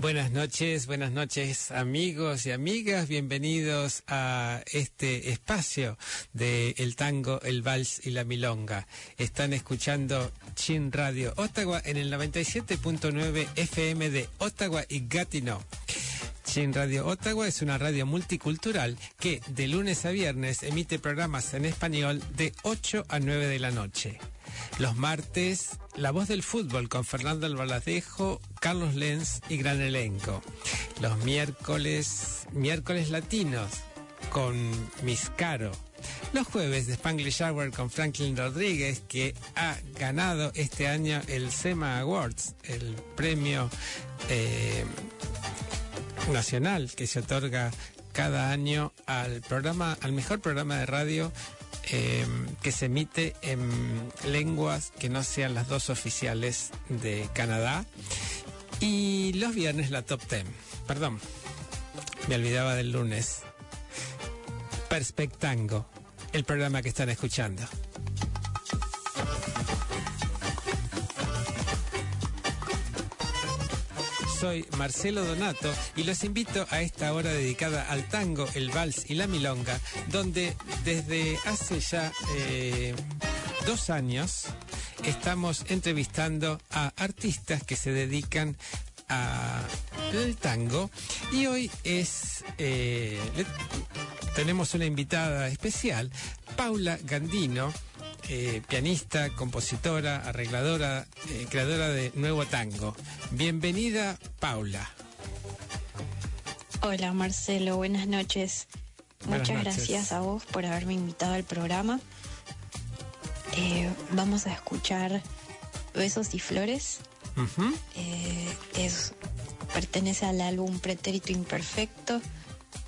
Buenas noches, buenas noches amigos y amigas, bienvenidos a este espacio de el tango, el vals y la milonga. Están escuchando Chin Radio Ottawa en el 97.9 FM de Ottawa y Gatineau. Chin Radio Ottawa es una radio multicultural que de lunes a viernes emite programas en español de 8 a 9 de la noche. Los martes, La Voz del Fútbol con Fernando Albaladejo, Carlos Lenz y gran elenco. Los miércoles, miércoles latinos con Miscaro. Los jueves de Spanglish Hour con Franklin Rodríguez, que ha ganado este año el SEMA Awards, el premio eh, nacional que se otorga cada año al programa, al mejor programa de radio eh, que se emite en lenguas que no sean las dos oficiales de Canadá. Y los viernes la top 10. Perdón, me olvidaba del lunes. Perspectango, el programa que están escuchando. Soy Marcelo Donato y los invito a esta hora dedicada al tango, el vals y la milonga, donde desde hace ya eh, dos años estamos entrevistando a artistas que se dedican al tango. Y hoy es eh, tenemos una invitada especial, Paula Gandino eh, pianista, compositora, arregladora, eh, creadora de Nuevo Tango. Bienvenida, Paula. Hola, Marcelo, buenas noches. Muchas gracias a vos por haberme invitado al programa. Eh, vamos a escuchar Besos y Flores. es, pertenece al álbum Pretérito Imperfecto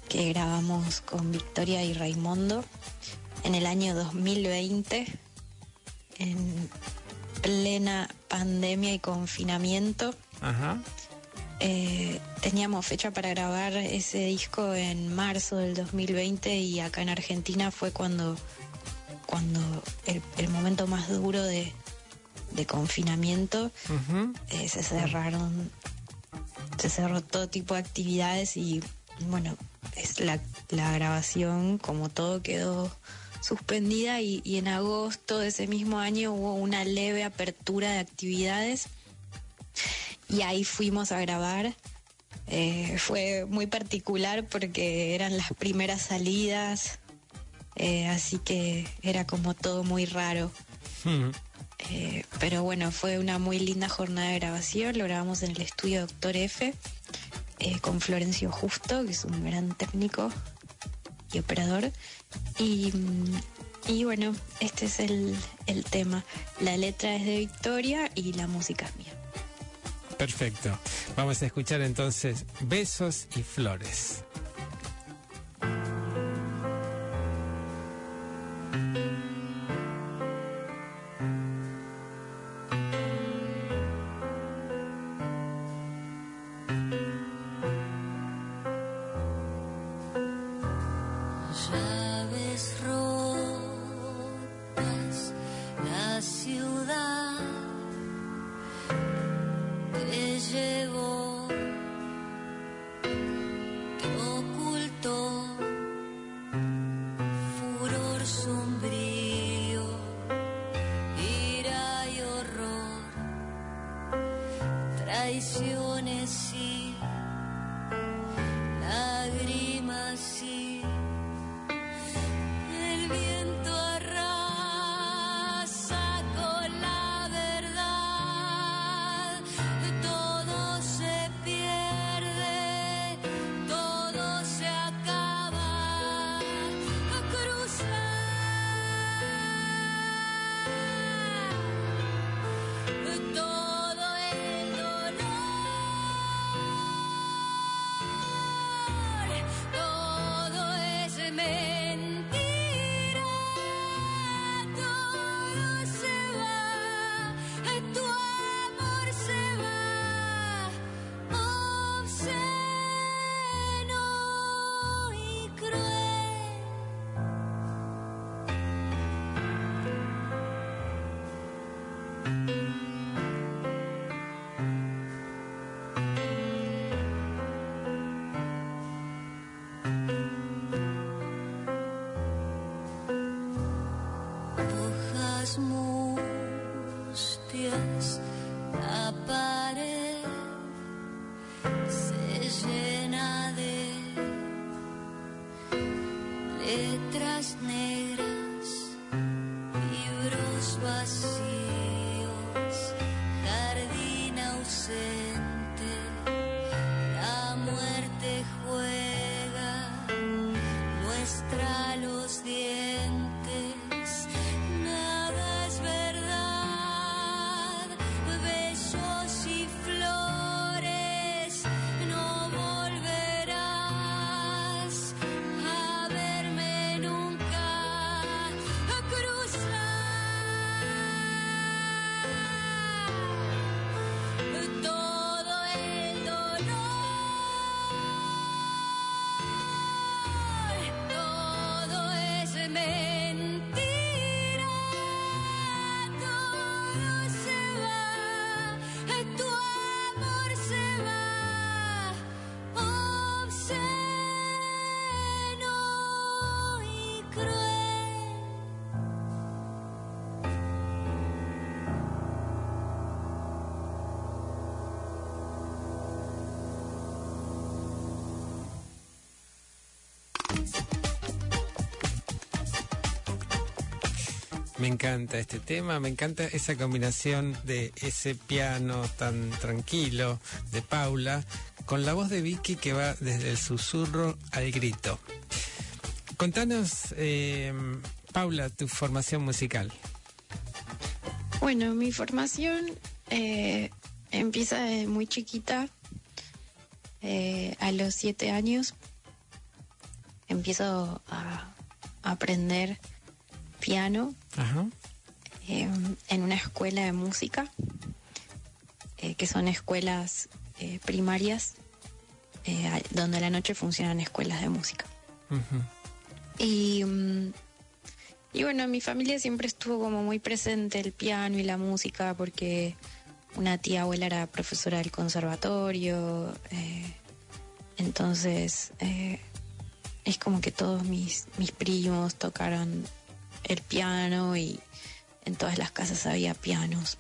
que grabamos con Victoria y Raimundo en el año 2020 en plena pandemia y confinamiento. Eh, teníamos fecha para grabar ese disco en marzo del 2020 y acá en Argentina fue cuando, cuando el, momento más duro de, confinamiento eh, se cerraron, se cerró todo tipo de actividades y bueno, es la, la grabación como todo quedó suspendida y, en agosto de ese mismo año hubo una leve apertura de actividades y ahí fuimos a grabar. Eh, fue muy particular porque eran las primeras salidas, eh, así que era como todo muy raro. Eh, pero bueno, fue una muy linda jornada de grabación, lo grabamos en el estudio Doctor F con Florencio Justo, que es un gran técnico y operador. Y, bueno, este es el, el tema. La letra es de Victoria y la música es mía. Perfecto. Vamos a escuchar entonces Besos y Flores. Me encanta este tema, me encanta esa combinación de ese piano tan tranquilo de Paula con la voz de Vicky que va desde el susurro al grito. Contanos, eh, Paula, tu formación musical. Bueno, mi formación eh, empieza muy chiquita, eh, a los siete años. Empiezo a aprender piano Ajá. eh, en una escuela de música, eh, que son escuelas eh, primarias, eh, donde a la noche funcionan escuelas de música. Y, mm, y bueno, en mi familia siempre estuvo como muy presente el piano y la música porque una tía abuela era profesora del conservatorio. eh, entonces eh, es como que todos mis, mis primos tocaron el piano y en todas las casas había pianos.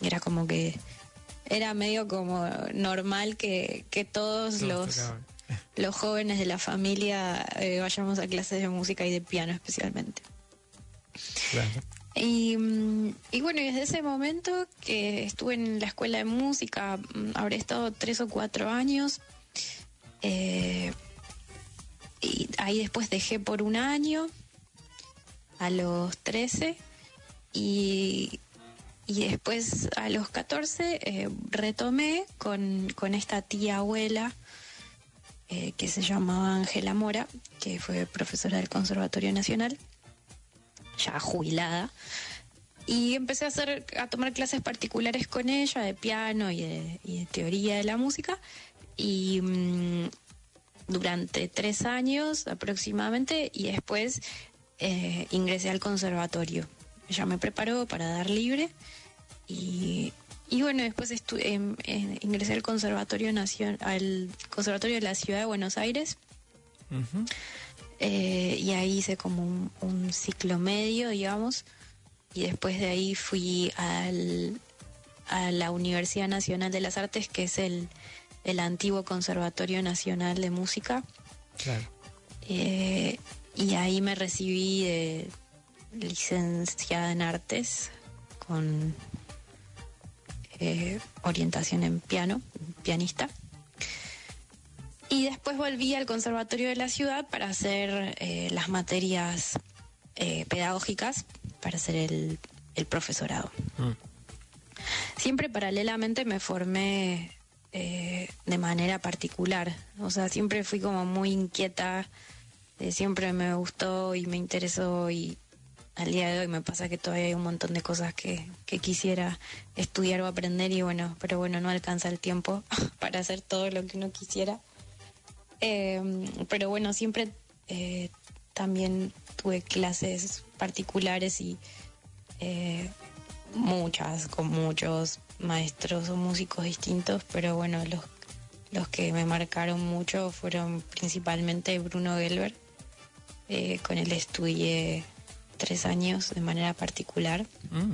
Era como que era medio como normal que, que todos Todos los tocaban. los jóvenes de la familia eh, vayamos a clases de música y de piano especialmente. Claro. Y, mm, y bueno, desde ese momento que estuve en la escuela de música, mm, habré estado tres o cuatro años. eh, y ahí después dejé por un año, a los 13, y, y después a los 14 eh, retomé con, con esta tía abuela eh, que se llamaba Ángela Mora, que fue profesora del Conservatorio Nacional, ya jubilada. Y empecé a hacer, a tomar clases particulares con ella de piano y de, teoría de la música. Y mm, durante tres años aproximadamente, y después eh, ingresé al conservatorio. Ella me preparó para dar libre y, y bueno, después estu- em, eh, ingresé al conservatorio Nacion- al conservatorio de la ciudad de Buenos Aires eh, y ahí hice como un, un ciclo medio, digamos, y después de ahí fui al, a la Universidad Nacional de las Artes, que es el, el antiguo Conservatorio Nacional de Música, Claro. eh, y ahí me recibí de licenciada en artes con eh, orientación en piano, pianista. Y después volví al Conservatorio de la Ciudad para hacer eh, las materias eh, pedagógicas, para hacer el, el profesorado. Mm. Siempre paralelamente me formé de manera particular, o sea, siempre fui como muy inquieta, eh, siempre me gustó y me interesó y al día de hoy me pasa que todavía hay un montón de cosas que, que quisiera estudiar o aprender y bueno, pero bueno, no alcanza el tiempo para hacer todo lo que uno quisiera. Eh, pero bueno, siempre eh, también tuve clases particulares y eh, muchas, con muchos maestros o músicos distintos, pero bueno, los, los que me marcaron mucho fueron principalmente Bruno Gelber, eh, con él estudié tres años de manera particular. Mm.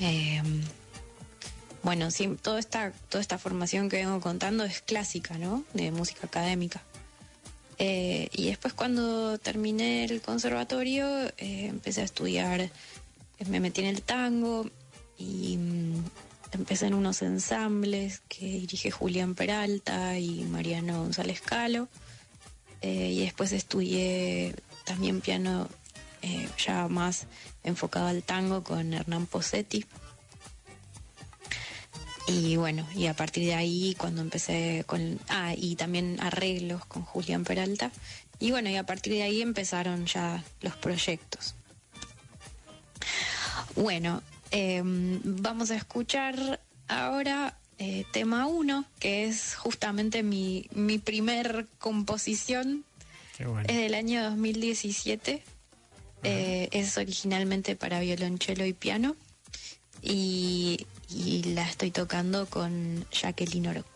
Eh, bueno, sí, toda esta, toda esta formación que vengo contando es clásica, ¿no? De música académica. Eh, y después cuando terminé el conservatorio eh, empecé a estudiar, me metí en el tango y mm, empecé en unos ensambles que dirige Julián Peralta y Mariano González Calo. Eh, y después estudié también piano eh, ya más enfocado al tango con Hernán Posetti. Y bueno, y a partir de ahí cuando empecé con... Ah, y también arreglos con Julián Peralta. Y bueno, y a partir de ahí empezaron ya los proyectos. Bueno, eh, vamos a escuchar ahora eh, tema 1, que es justamente mi, mi primer composición. Qué bueno. Es del año 2017. Eh, es originalmente para violonchelo y piano. Y, y la estoy tocando con Jacqueline Oroc.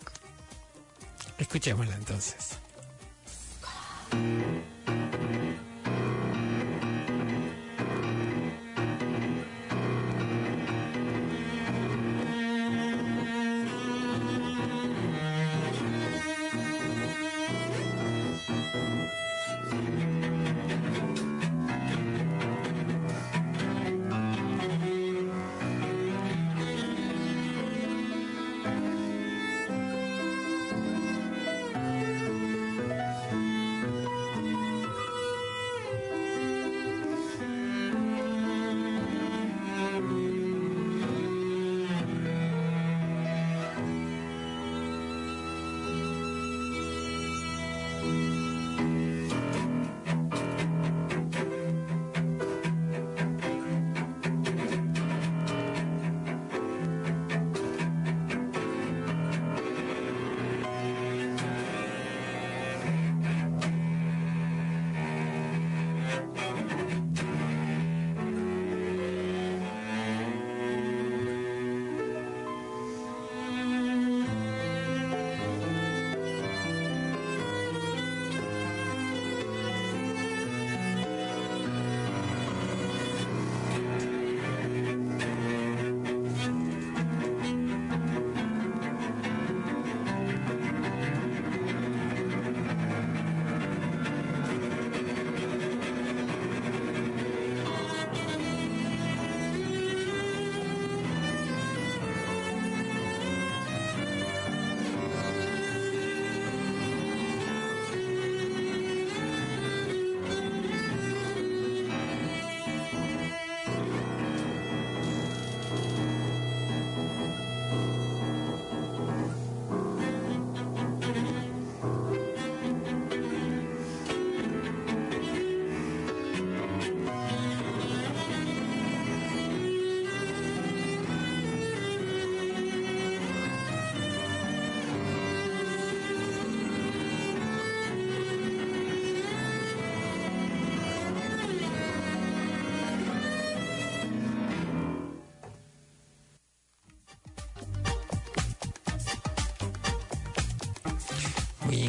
Escuchémosla entonces.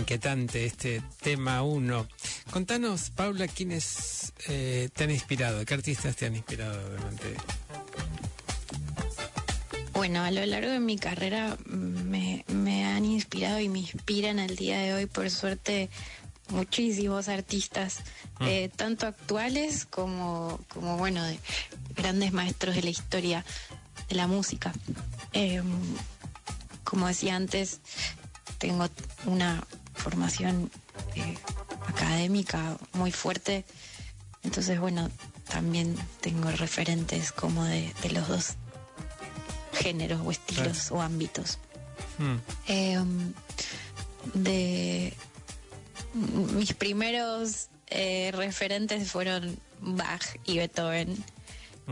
Inquietante este tema 1. Contanos, Paula, quiénes eh, te han inspirado, qué artistas te han inspirado durante... Bueno, a lo largo de mi carrera mm, me, me han inspirado y me inspiran al día de hoy, por suerte, muchísimos artistas, eh, tanto actuales como, como, bueno, de grandes maestros de la historia de la música. Eh, como decía antes, tengo una formación eh, académica muy fuerte, entonces, bueno, también tengo referentes como de, de los dos géneros o estilos o ámbitos. Hmm. Eh, de mis primeros eh, referentes fueron Bach y Beethoven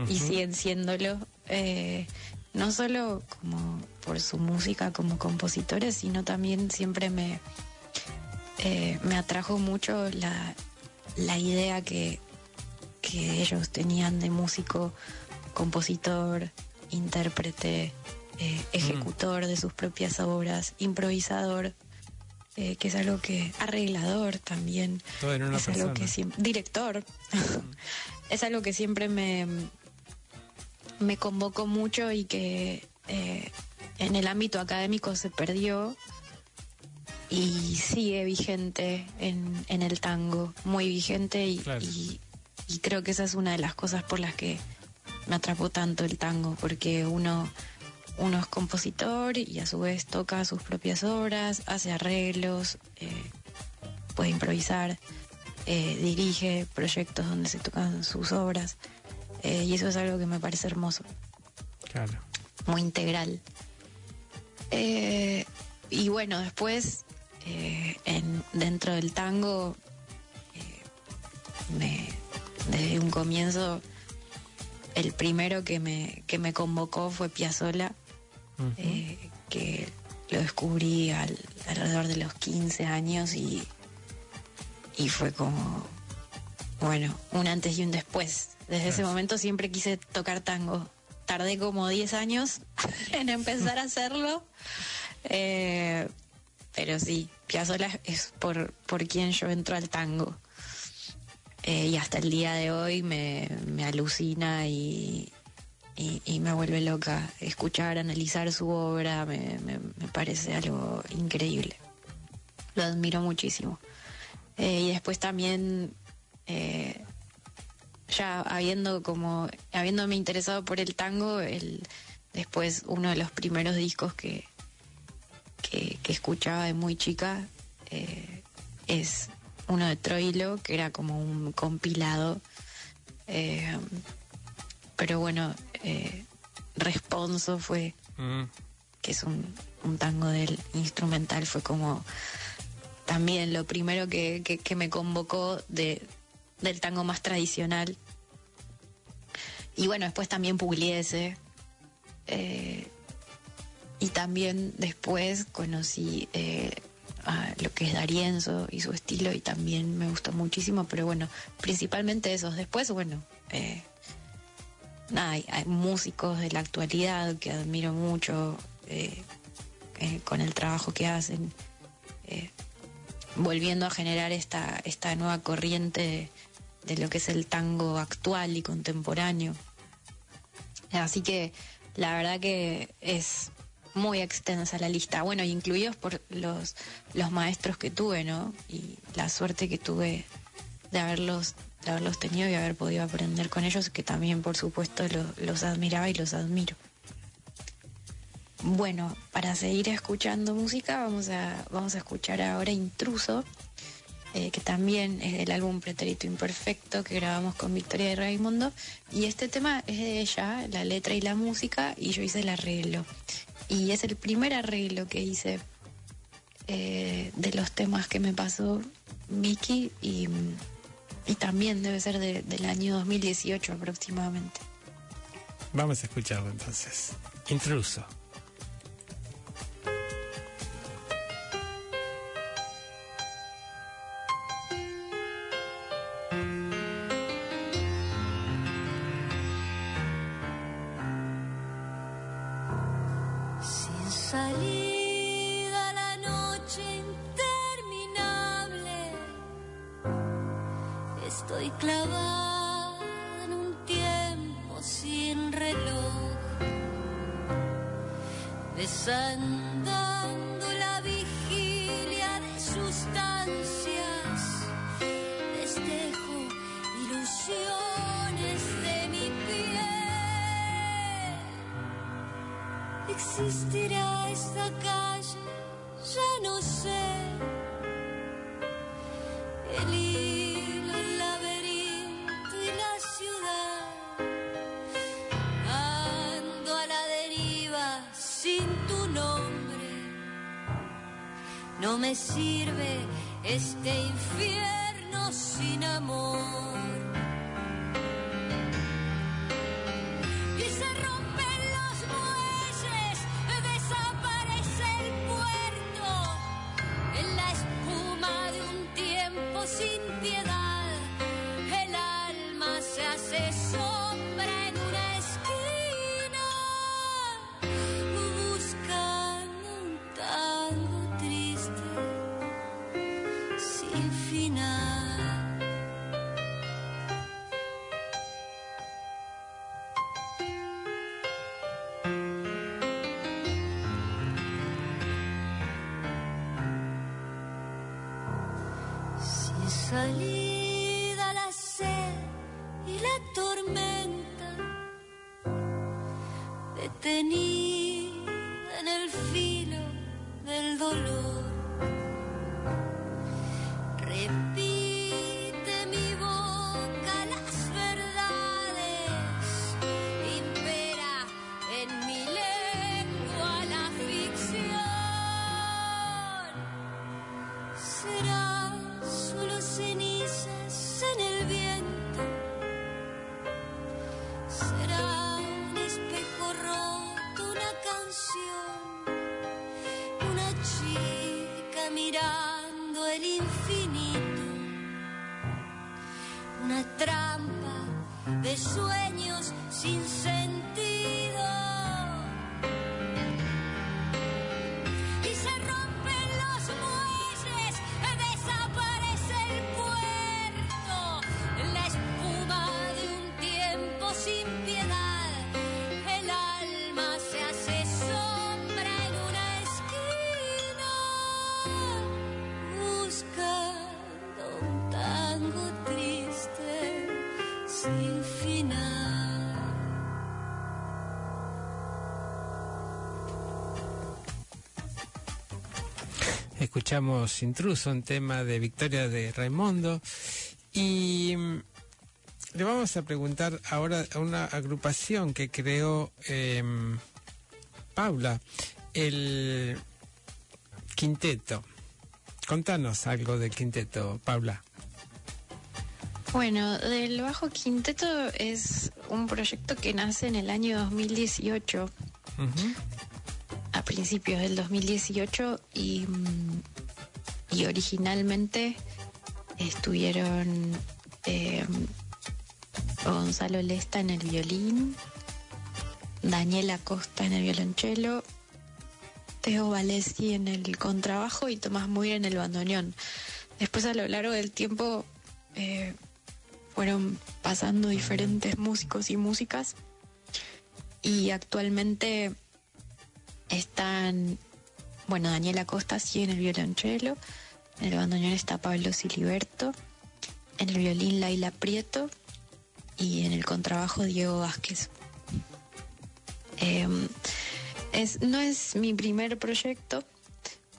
y siguen siéndolo eh, no solo como por su música como compositores sino también siempre me eh, me atrajo mucho la, la idea que, que ellos tenían de músico compositor intérprete eh, ejecutor de sus propias obras improvisador eh, que es algo que arreglador también Todo en una es algo que siempre director. Es algo que siempre me me convocó mucho y que eh, en el ámbito académico se perdió y sigue vigente en, en el tango, muy vigente y, Claro. y- y creo que esa es una de las cosas por las que me atrapó tanto el tango, porque uno, uno es compositor y a su vez toca sus propias obras, hace arreglos, eh, puede improvisar, eh, dirige proyectos donde se tocan sus obras eh, y eso es algo que me parece hermoso Claro. muy integral. Eh, y bueno, después, eh, en, dentro del tango, eh, me, desde un comienzo, el primero que me, que me convocó fue Piazzolla, eh, que lo descubrí al- alrededor de los 15 años y, y fue como, bueno, un antes y un después. Desde ese momento siempre quise tocar tango. Tardé como 10 años en empezar a hacerlo. Eh, pero sí, Piazzolla es por, por quien yo entro al tango. Eh, y hasta el día de hoy me, me alucina y, y, me vuelve loca. Escuchar, analizar su obra me, me- me parece algo increíble. Lo admiro muchísimo. Eh, y después también, eh, ya habiendo como, habiéndome interesado por el tango, el, después uno de los primeros discos que, que, que escuchaba de muy chica eh, es uno de Troilo, que era como un compilado. eh, pero bueno, eh, Responso fue, Mm, que es un, un tango del instrumental, fue como también lo primero que, que- que me convocó de, del tango más tradicional. Y bueno, después también Pugliese. eh, y también después conocí eh, a lo que es Darienzo y su estilo y también me gustó muchísimo, pero bueno, principalmente esos. Después, bueno, eh, hay, músicos de la actualidad que admiro mucho eh, con el trabajo que hacen, volviendo a generar esta, esta nueva corriente de lo que es el tango actual y contemporáneo. Así que la verdad que es muy extensa la lista. Bueno, y incluidos por los, los maestros que tuve, ¿no? Y la suerte que tuve de haberlos, de haberlos tenido y haber podido aprender con ellos, que también, por supuesto, lo- los admiraba y los admiro. Bueno, para seguir escuchando música, vamos a, vamos a escuchar ahora Intruso, eh, que también es del álbum Pretérito Imperfecto que grabamos con Victoria de Raimundo. Y este tema es de ella, la letra y la música, y yo hice el arreglo. Y es el primer arreglo que hice eh, de los temas que me pasó Vicky y, y también debe ser de- del año 2018 aproximadamente. Vamos a escucharlo entonces. Intruso. Feliz Escuchamos Intruso, un tema de Victoria de Raimundo. Y mm, le vamos a preguntar ahora a una agrupación que creó em, Paula, el Quinteto. Contanos algo del Quinteto, Paula. Bueno, del Bajo Quinteto es un proyecto que nace en el año 2018, Ujú. a principios del 2018, y, mm, y originalmente estuvieron eh, Gonzalo Lesta en el violín, Daniela Costa en el violonchelo, Teo Valesi en el contrabajo y Tomás Muir en el bandoneón. Después a lo largo del tiempo eh, fueron pasando diferentes músicos y músicas y actualmente están, bueno, Daniela Costa sí en el violonchelo, en el bandoneón está Pablo Siliberto, en el violín Laila Prieto y en el contrabajo Diego Vázquez. Eh, es, no es mi primer proyecto.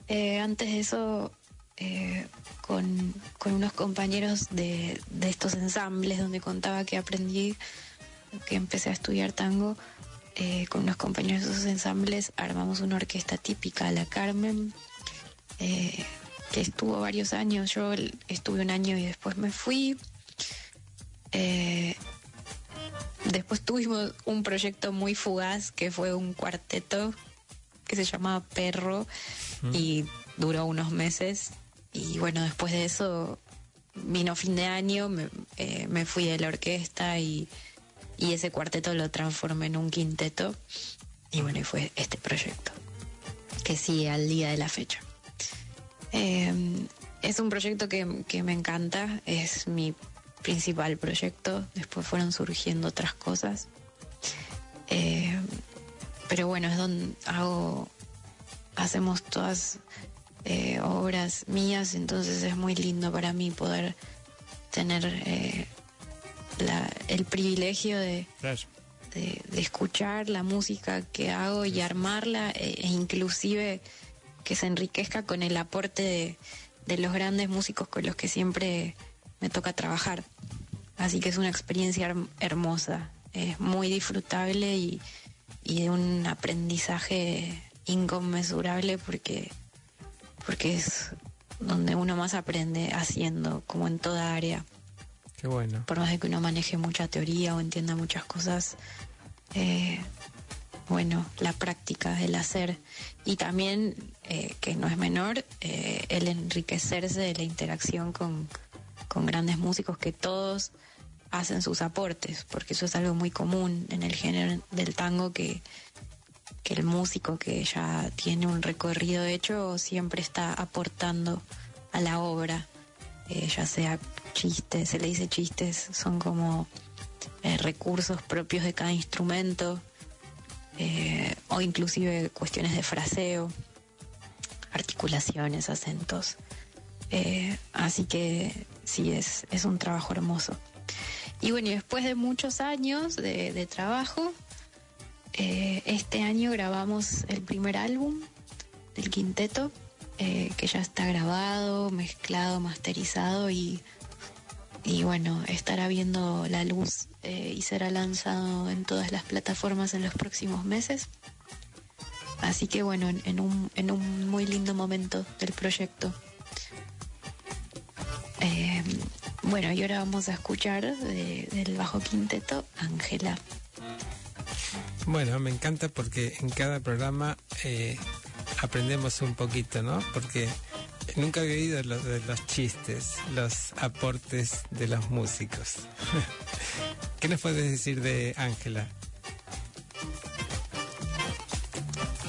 Eh, antes de eso, eh, con, con unos compañeros de, de estos ensambles donde contaba que aprendí, que empecé a estudiar tango, eh, con unos compañeros de esos ensambles armamos una orquesta típica, la Carmen, eh, que estuvo varios años. Yo estuve un año y después me fui. Eh, Después tuvimos un proyecto muy fugaz que fue un cuarteto que se llamaba Perro y duró unos meses. Y bueno, después de eso vino fin de año, me, eh, me fui de la orquesta y, y ese cuarteto lo transformé en un quinteto. Y bueno, y fue este proyecto que sigue al día de la fecha. Eh, es un proyecto que, que me encanta, es mi principal proyecto, después fueron surgiendo otras cosas. Eh, pero bueno, es donde hago, hacemos todas eh, obras mías, entonces es muy lindo para mí poder tener eh, la- el privilegio de, de, de escuchar la música que hago y armarla e, e inclusive que se enriquezca con el aporte de, de los grandes músicos con los que siempre me toca trabajar. Así que es una experiencia herm- hermosa, es muy disfrutable y, y de un aprendizaje inconmensurable porque, porque es donde uno más aprende haciendo, como en toda área Por más de que uno maneje mucha teoría o entienda muchas cosas, eh, bueno, la práctica, el hacer. Y también, eh, que no es menor, eh, el enriquecerse de la interacción con, con grandes músicos que todos hacen sus aportes, porque eso es algo muy común en el género del tango que, que el músico que ya tiene un recorrido hecho siempre está aportando a la obra, eh, ya sea chistes, se le dice chistes, son como eh, recursos propios de cada instrumento, eh, o inclusive cuestiones de fraseo, articulaciones, acentos. Así que sí, es, es un trabajo hermoso. Y bueno, y después de muchos años de, de trabajo, este año grabamos el primer álbum del quinteto, eh, que ya está grabado, mezclado, masterizado y, y bueno, estará viendo la luz eh, y será lanzado en todas las plataformas en los próximos meses. Así que bueno, en, un, en un muy lindo momento del proyecto. Eh, bueno, y ahora vamos a escuchar de- del bajo quinteto Ángela. Bueno, me encanta porque en cada programa aprendemos un poquito, ¿no? Porque nunca había oído lo de los chistes, los aportes de los músicos. ¿Qué nos puedes decir de Ángela?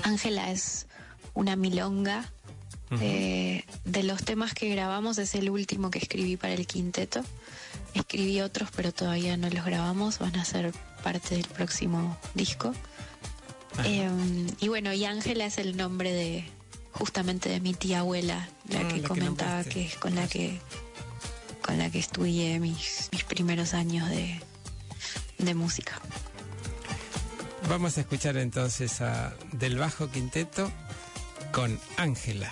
Ángela es una milonga. Eh, de los temas que grabamos es el último que escribí para el quinteto. Escribí otros, pero todavía no los grabamos. Van a ser parte del próximo disco. Eh, y bueno, y Ángela es el nombre de justamente de mi tía abuela, la Ah, que la comentaba que es con la que con la que estudié mis, mis primeros años de, de música. Vamos a escuchar entonces a Del Bajo Quinteto con Ángela.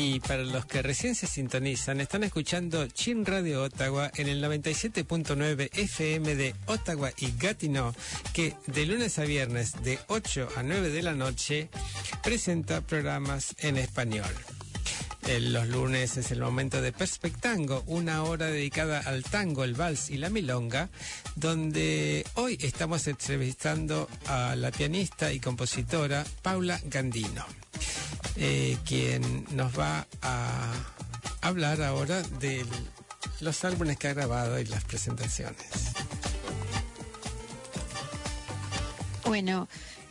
Y para los que recién se sintonizan, están escuchando Chin Radio Ottawa en el 97.9 FM de Ottawa y Gatineau, que de lunes a viernes de 8 a 9 de la noche presenta programas en español. Eh, Los lunes es el momento de Perspectango, una hora dedicada al tango, el vals y la milonga, donde hoy estamos entrevistando a la pianista y compositora Paula Gandino, eh, quien nos va a hablar ahora de los álbumes que ha grabado y las presentaciones. Bueno,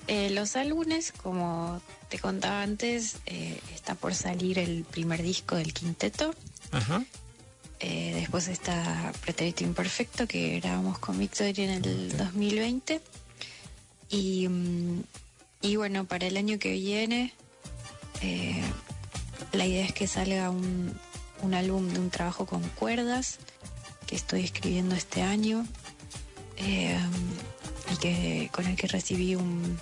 eh, los álbumes, como te contaba antes, eh, está por salir el primer disco del quinteto. Ajá. eh, después está Pretérito Imperfecto, que grabamos con Victoria en el 2020. Y, mm, y bueno, para el año que viene, la idea es que salga un, un álbum de un trabajo con cuerdas que estoy escribiendo este año eh, y que con el que recibí un-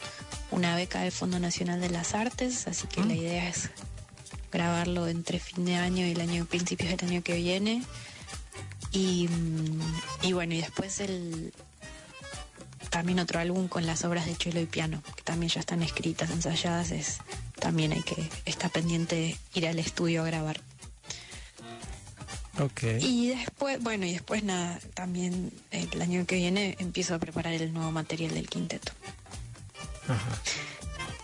una beca del Fondo Nacional de las Artes, así que la idea es grabarlo entre fin de año y el año principios del año que viene. Y, mm, y bueno, y después el también otro álbum con las obras de cello y piano, que también ya están escritas, ensayadas, es también hay que estar pendiente de ir al estudio a grabar. Ok. Y después, bueno, y después nada, también el año que viene empiezo a preparar el nuevo material del quinteto. Ajá.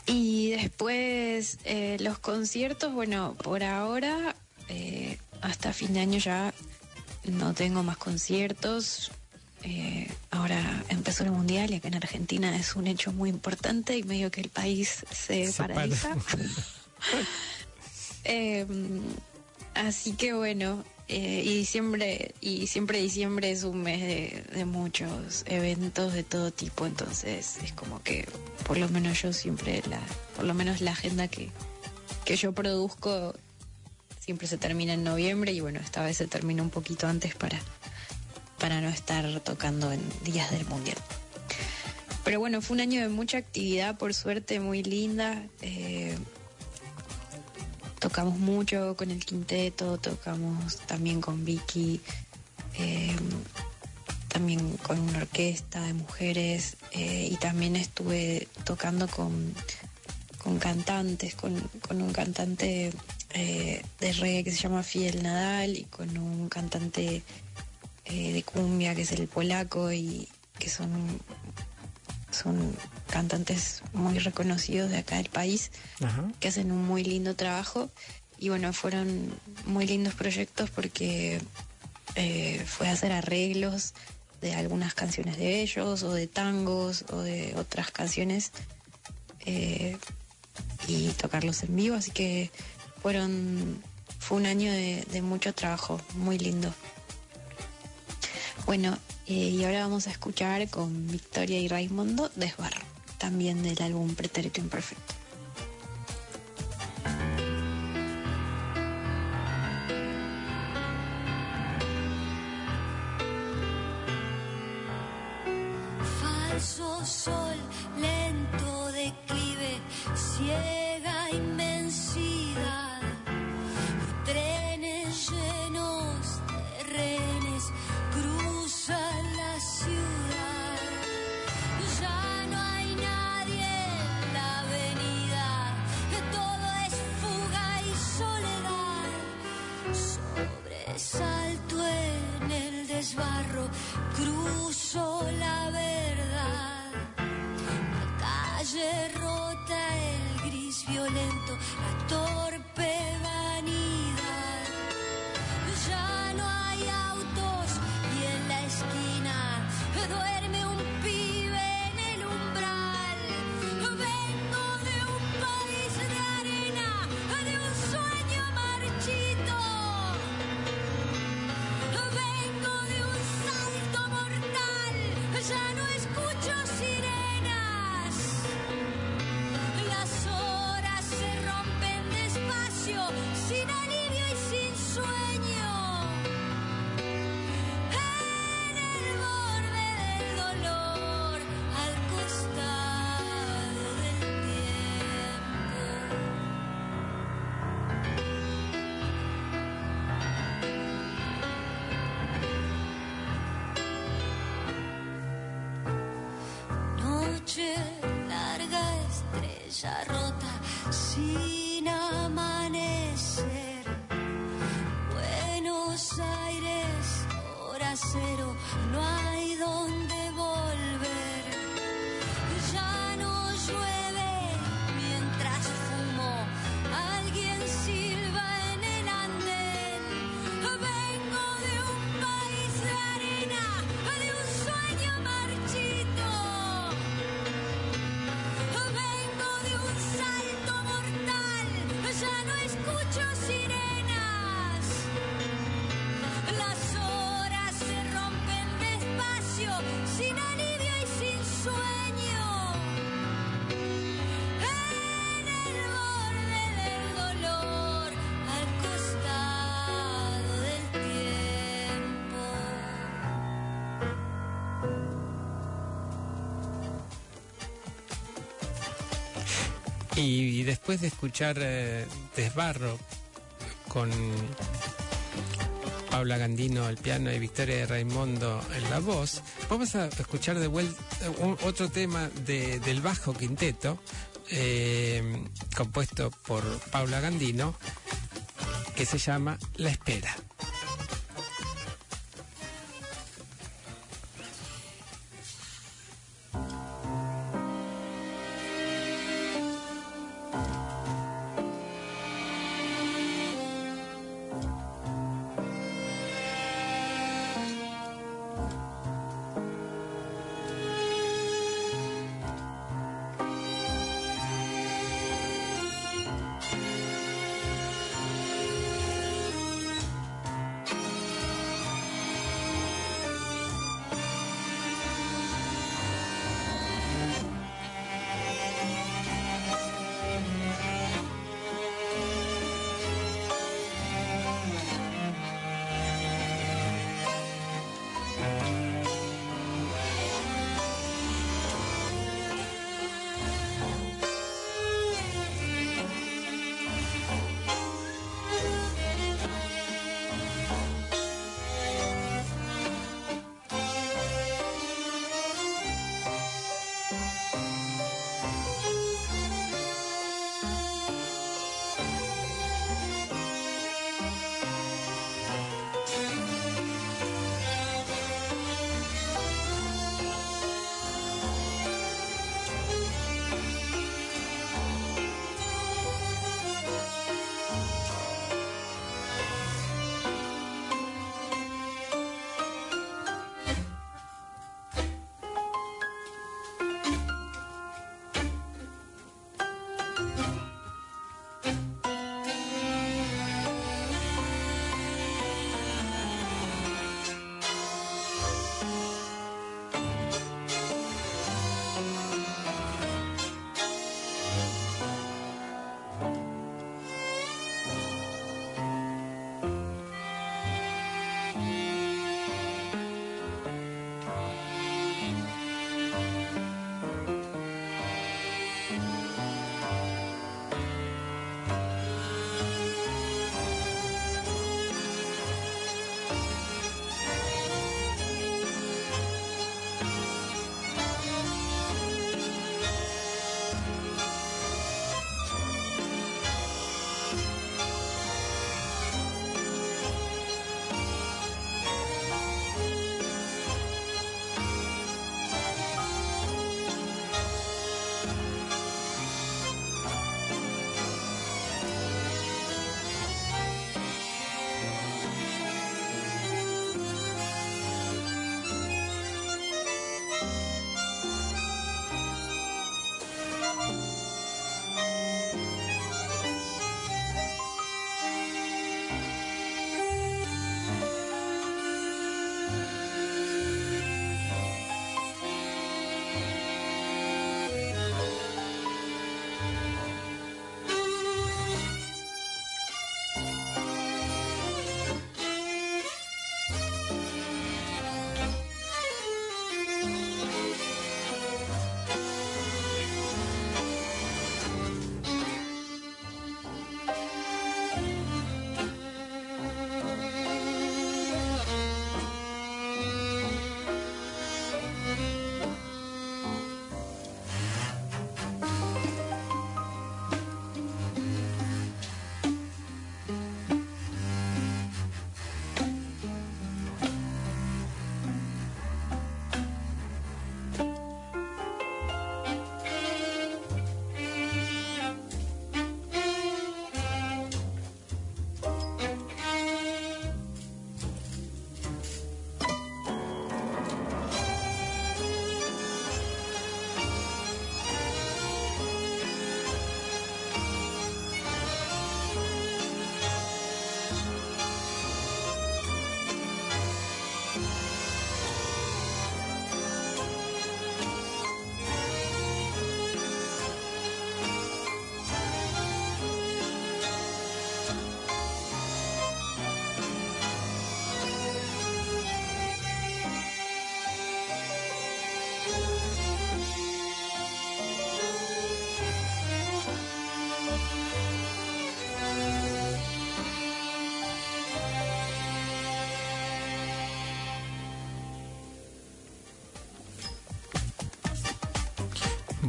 Y después eh, los conciertos, bueno, por ahora, eh, hasta fin de año ya no tengo más conciertos. Eh, ahora empezó el mundial y acá en Argentina es un hecho muy importante y medio que el país se, Se para. paraliza. Eh, así que bueno, eh, y diciembre, y siempre diciembre es un mes de, muchos eventos de todo tipo, entonces es como que por lo menos yo siempre la, por lo menos la agenda que, que yo produzco siempre se termina en noviembre y bueno, esta vez se termina un poquito antes para, para no estar tocando en días del mundial. Pero bueno, fue un año de mucha actividad, por suerte, muy linda. eh, tocamos mucho con el quinteto, tocamos también con Vicky, eh, también con una orquesta de mujeres eh, y también estuve tocando con, con cantantes, con, con un cantante eh, de reggae que se llama Fidel Nadal y con un cantante de cumbia que es el polaco y que son son cantantes muy reconocidos de acá del país Ajá. que hacen un muy lindo trabajo y bueno, fueron muy lindos proyectos porque eh, fue hacer arreglos de algunas canciones de ellos o de tangos o de otras canciones eh, y tocarlos en vivo, así que fueron fue un año de, de mucho trabajo, muy lindo. Bueno, eh, y ahora vamos a escuchar con Victoria y Raimundo Desbarro, también del álbum Pretérito Imperfecto. Desbarro, estrella después de escuchar eh, Desbarro con Paula Gandino al piano y Victoria de Raimondo en la voz, vamos a escuchar de vuelta un- otro tema de- del bajo quinteto, eh, compuesto por Paula Gandino, que se llama La Espera.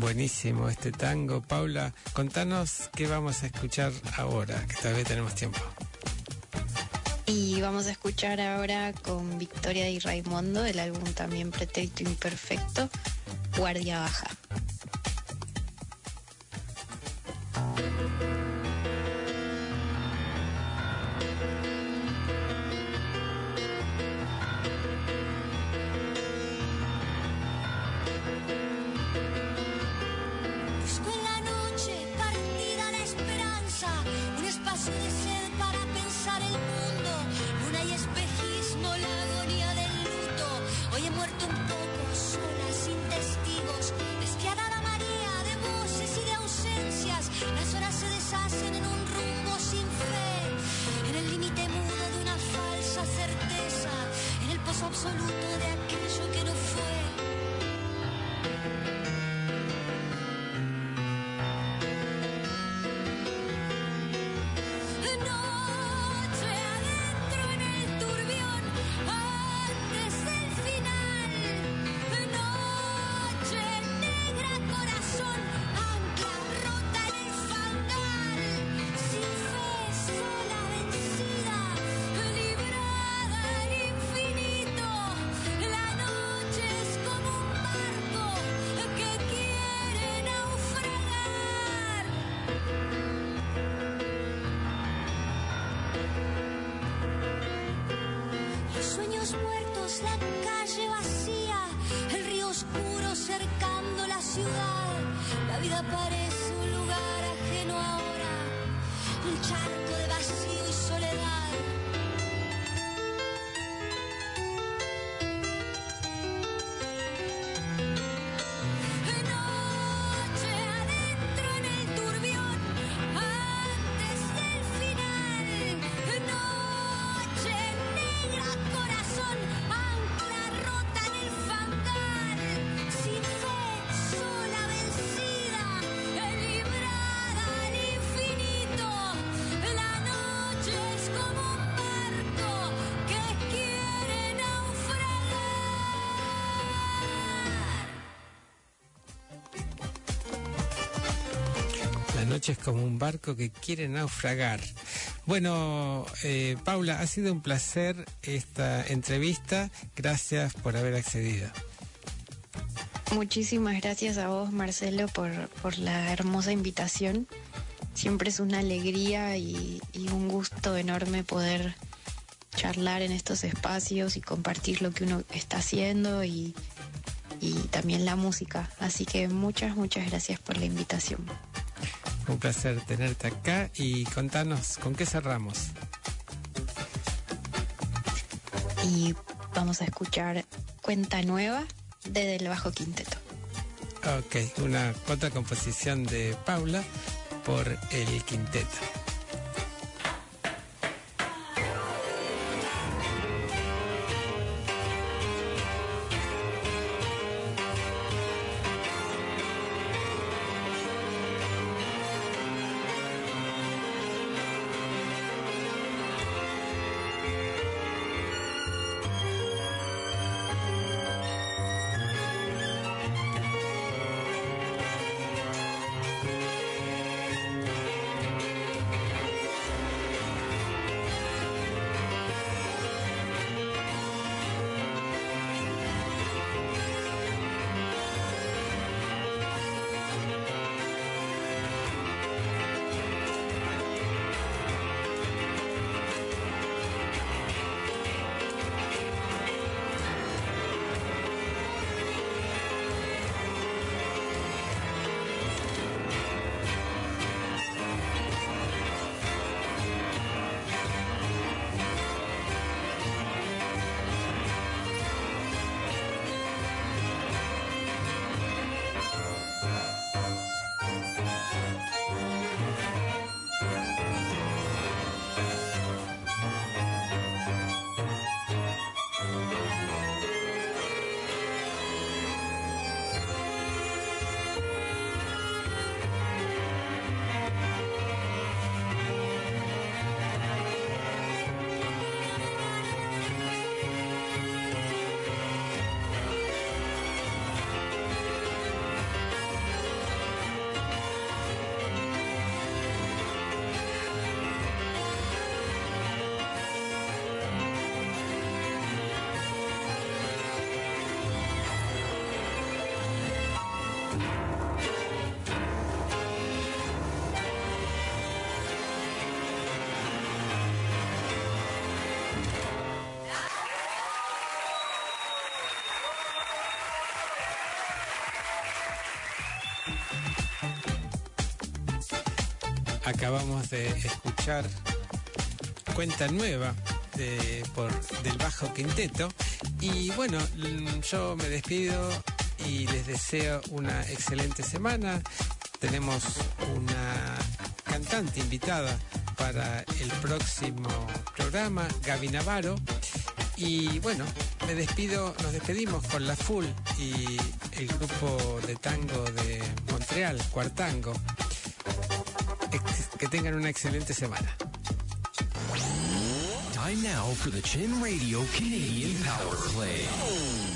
Buenísimo este tango. Paula, contanos qué vamos a escuchar ahora, que todavía tenemos tiempo. Y vamos a escuchar ahora con Victoria y Raimundo el álbum también Pretérito Imperfecto, Guardia Baja. Barco que quiere naufragar. Bueno, eh, Paula, ha sido un placer esta entrevista. Gracias por haber accedido. Muchísimas gracias a vos, Marcelo, por, por la hermosa invitación. Siempre es una alegría y, y un gusto enorme poder charlar en estos espacios y compartir lo que uno está haciendo y, y también la música. Así que muchas, muchas gracias por la invitación. Un placer tenerte acá y contanos con qué cerramos. Y vamos a escuchar Cuenta Nueva de Del Bajo Quinteto. Ok, una otra composición de Paula por el quinteto. Acabamos de escuchar Cuenta Nueva de, por, del Bajo Quinteto. Y bueno, mm, yo me despido y les deseo una excelente semana. Tenemos una cantante invitada para el próximo programa, Gaby Navarro. Y bueno, me despido, nos despedimos con la Full y el grupo de tango de Montreal, Cuartango. Tengan una excelente semana. Time now for the Chin Radio Canadian Power Play.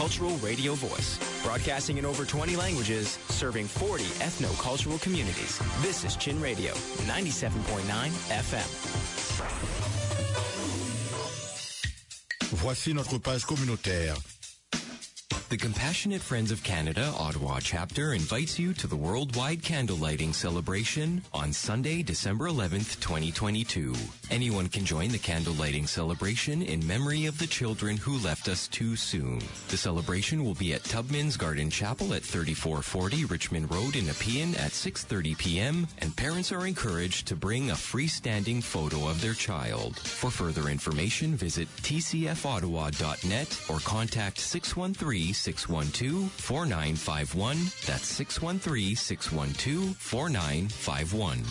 Multicultural radio voice, broadcasting in over 20 languages, serving 40 ethno-cultural communities. This is Chin Radio, 97.9 FM. Voici notre page communautaire. The Compassionate Friends of Canada Ottawa chapter invites you to the worldwide candle lighting celebration on Sunday, December 11th, 2022. Anyone can join the candle lighting celebration in memory of the children who left us too soon. The celebration will be at Tubman's Garden Chapel at 3440 Richmond Road in Nepean at 6:30 p.m. and parents are encouraged to bring a freestanding photo of their child. For further information, visit tcfottawa.net or contact 613 612 4951. That's 613 612 4951.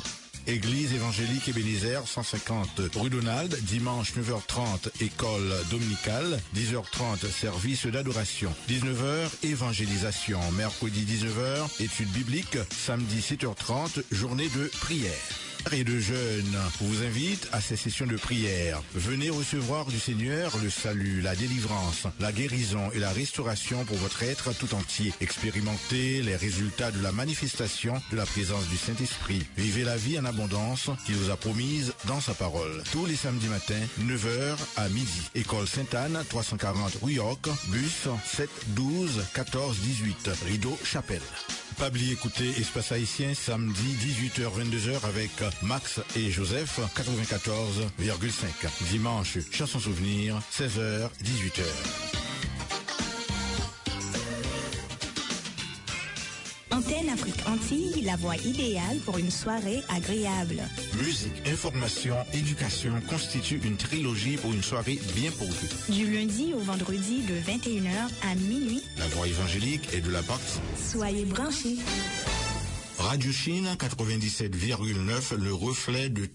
Église évangélique Ebenezer, 150 rue Donald, dimanche 9h30, école dominicale, 10h30, service d'adoration, 19h, évangélisation, mercredi 19h, études bibliques, samedi 7h30, journée de prière et de jeunes vous invite à ces sessions de prière. Venez recevoir du Seigneur le salut, la délivrance, la guérison et la restauration pour votre être tout entier. Expérimentez les résultats de la manifestation de la présence du Saint-Esprit. Vivez la vie en abondance qu'il vous a promise dans sa parole. Tous les samedis matins, 9h à midi. École Sainte-Anne, 340 rue bus 7 12 14 18, Rideau Chapelle. Pas oublier écouter Espace Haïtien samedi 18h-22h avec Max et Joseph 94,5. Dimanche, chanson souvenir 16h-18h. Antenne Afrique Antilles, la voix idéale pour une soirée agréable. Musique, information, éducation constituent une trilogie pour une soirée bien pourvue. Du lundi au vendredi de 21h à minuit. La voix évangélique et de la boxe. Soyez branchés. Radio Chine 97,9, le reflet de